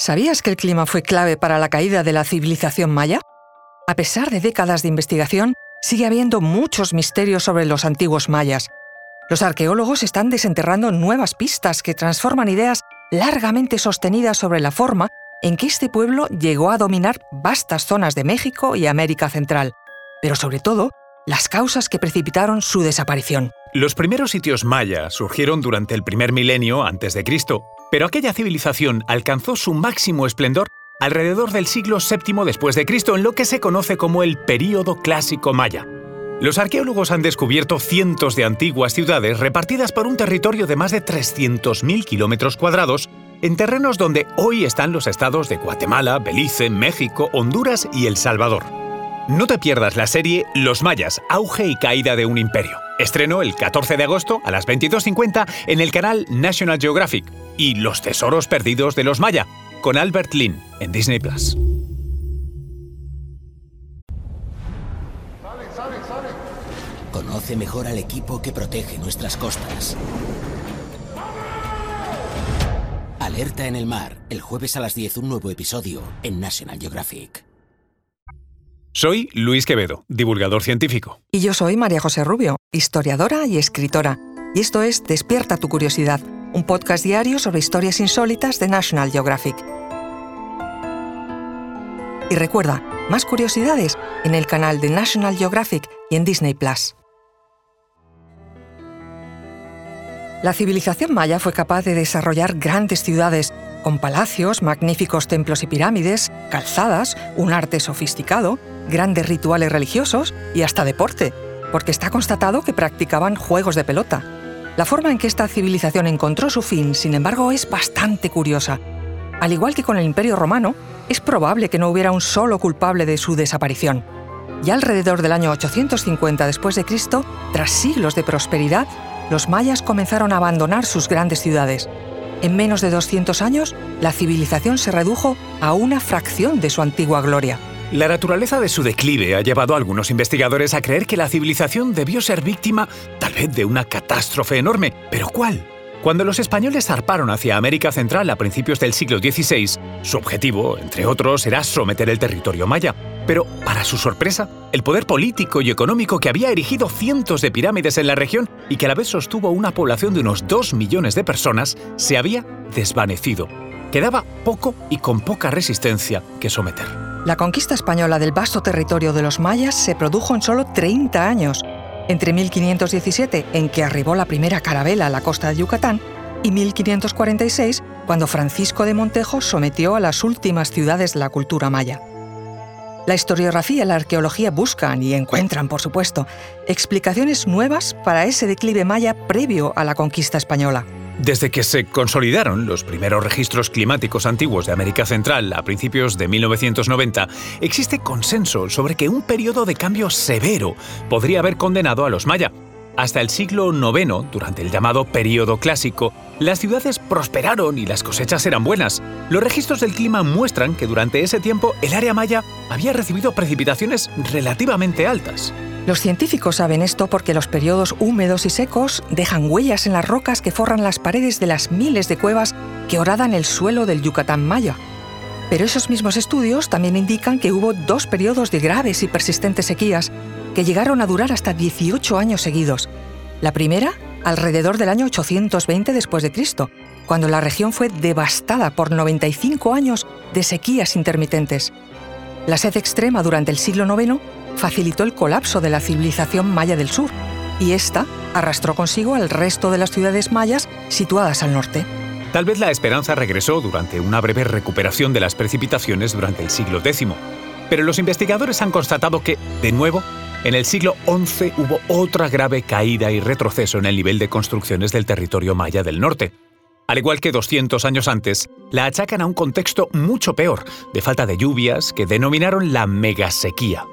¿Sabías que el clima fue clave para la caída de la civilización maya? A pesar de décadas de investigación, sigue habiendo muchos misterios sobre los antiguos mayas. Los arqueólogos están desenterrando nuevas pistas que transforman ideas largamente sostenidas sobre la forma en que este pueblo llegó a dominar vastas zonas de México y América Central, pero sobre todo las causas que precipitaron su desaparición. Los primeros sitios mayas surgieron durante el primer milenio antes de Cristo, pero aquella civilización alcanzó su máximo esplendor alrededor del siglo VII después de Cristo en lo que se conoce como el período clásico maya. Los arqueólogos han descubierto cientos de antiguas ciudades repartidas por un territorio de más de 300.000 kilómetros cuadrados en terrenos donde hoy están los estados de Guatemala, Belice, México, Honduras y El Salvador. No te pierdas la serie Los Mayas, auge y caída de un imperio. Estreno el 14 de agosto a las 22.50 en el canal National Geographic. Y Los Tesoros Perdidos de los Maya, con Albert Lin, en Disney Plus. Conoce mejor al equipo que protege nuestras costas. Alerta en el mar, el jueves a las 10 un nuevo episodio en National Geographic. Soy Luis Quevedo, divulgador científico. Y yo soy María José Rubio, historiadora y escritora. Y esto es Despierta tu curiosidad, un podcast diario sobre historias insólitas de National Geographic. Y recuerda, más curiosidades en el canal de National Geographic y en Disney Plus. La civilización maya fue capaz de desarrollar grandes ciudades con palacios, magníficos templos y pirámides, calzadas, un arte sofisticado, grandes rituales religiosos y hasta deporte, porque está constatado que practicaban juegos de pelota. La forma en que esta civilización encontró su fin, sin embargo, es bastante curiosa. Al igual que con el Imperio Romano, es probable que no hubiera un solo culpable de su desaparición. Ya alrededor del año 850 después de Cristo, tras siglos de prosperidad, los mayas comenzaron a abandonar sus grandes ciudades. En menos de 200 años, la civilización se redujo a una fracción de su antigua gloria. La naturaleza de su declive ha llevado a algunos investigadores a creer que la civilización debió ser víctima tal vez de una catástrofe enorme. ¿Pero cuál? Cuando los españoles zarparon hacia América Central a principios del siglo XVI, su objetivo, entre otros, era someter el territorio maya. Pero, para su sorpresa, el poder político y económico que había erigido cientos de pirámides en la región y que a la vez sostuvo una población de unos 2 millones de personas, se había desvanecido. Quedaba poco y con poca resistencia que someter. La conquista española del vasto territorio de los mayas se produjo en solo 30 años, entre 1517, en que arribó la primera carabela a la costa de Yucatán, y 1546, cuando Francisco de Montejo sometió a las últimas ciudades de la cultura maya. La historiografía y la arqueología buscan y encuentran, por supuesto, explicaciones nuevas para ese declive maya previo a la conquista española. Desde que se consolidaron los primeros registros climáticos antiguos de América Central a principios de 1990, existe consenso sobre que un periodo de cambio severo podría haber condenado a los maya. Hasta el siglo IX, durante el llamado período clásico, las ciudades prosperaron y las cosechas eran buenas. Los registros del clima muestran que durante ese tiempo el área maya había recibido precipitaciones relativamente altas. Los científicos saben esto porque los periodos húmedos y secos dejan huellas en las rocas que forran las paredes de las miles de cuevas que horadan el suelo del Yucatán maya. Pero esos mismos estudios también indican que hubo dos periodos de graves y persistentes sequías que llegaron a durar hasta 18 años seguidos. La primera, alrededor del año 820 después de Cristo, cuando la región fue devastada por 95 años de sequías intermitentes. La sed extrema durante el siglo IX facilitó el colapso de la civilización maya del sur, y esta arrastró consigo al resto de las ciudades mayas situadas al norte. Tal vez la esperanza regresó durante una breve recuperación de las precipitaciones durante el siglo X, pero los investigadores han constatado que, de nuevo, en el siglo XI hubo otra grave caída y retroceso en el nivel de construcciones del territorio maya del norte. Al igual que 200 años antes, la achacan a un contexto mucho peor, de falta de lluvias, que denominaron la megasequía.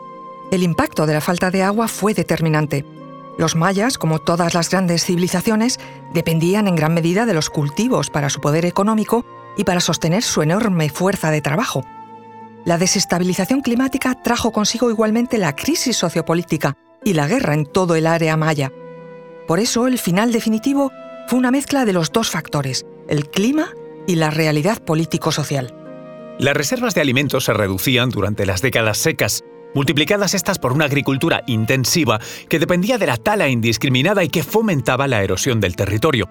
El impacto de la falta de agua fue determinante. Los mayas, como todas las grandes civilizaciones, dependían en gran medida de los cultivos para su poder económico y para sostener su enorme fuerza de trabajo. La desestabilización climática trajo consigo igualmente la crisis sociopolítica y la guerra en todo el área maya. Por eso el final definitivo fue una mezcla de los dos factores, el clima y la realidad político-social. Las reservas de alimentos se reducían durante las décadas secas, multiplicadas estas por una agricultura intensiva que dependía de la tala indiscriminada y que fomentaba la erosión del territorio.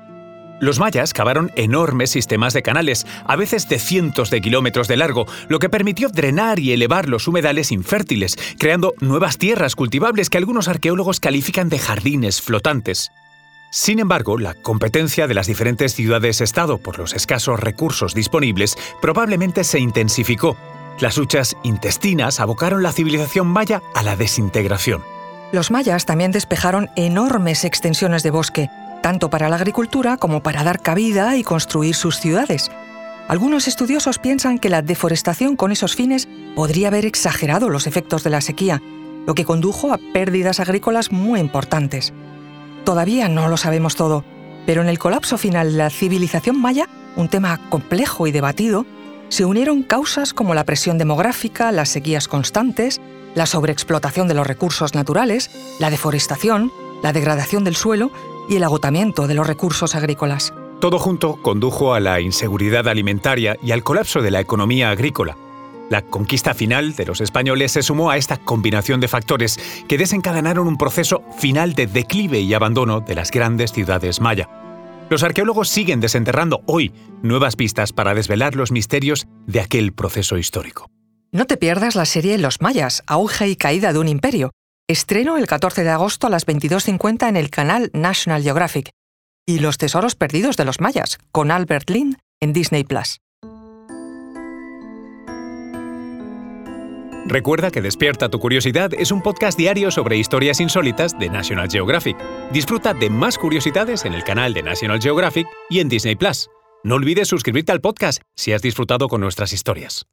Los mayas cavaron enormes sistemas de canales, a veces de cientos de kilómetros de largo, lo que permitió drenar y elevar los humedales infértiles, creando nuevas tierras cultivables que algunos arqueólogos califican de jardines flotantes. Sin embargo, la competencia de las diferentes ciudades-estado por los escasos recursos disponibles probablemente se intensificó. Las luchas intestinas abocaron la civilización maya a la desintegración. Los mayas también despejaron enormes extensiones de bosque, tanto para la agricultura como para dar cabida y construir sus ciudades. Algunos estudiosos piensan que la deforestación con esos fines podría haber exagerado los efectos de la sequía, lo que condujo a pérdidas agrícolas muy importantes. Todavía no lo sabemos todo, pero en el colapso final de la civilización maya, un tema complejo y debatido, se unieron causas como la presión demográfica, las sequías constantes, la sobreexplotación de los recursos naturales, la deforestación, la degradación del suelo y el agotamiento de los recursos agrícolas. Todo junto condujo a la inseguridad alimentaria y al colapso de la economía agrícola. La conquista final de los españoles se sumó a esta combinación de factores que desencadenaron un proceso final de declive y abandono de las grandes ciudades maya. Los arqueólogos siguen desenterrando hoy nuevas pistas para desvelar los misterios de aquel proceso histórico. No te pierdas la serie Los Mayas, auge y caída de un imperio, Estreno el 14 de agosto a las 22.50 en el canal National Geographic. Y Los Tesoros Perdidos de los Mayas, con Albert Lynn en Disney Plus. Recuerda que Despierta tu Curiosidad es un podcast diario sobre historias insólitas de National Geographic. Disfruta de más curiosidades en el canal de National Geographic y en Disney Plus. No olvides suscribirte al podcast si has disfrutado con nuestras historias.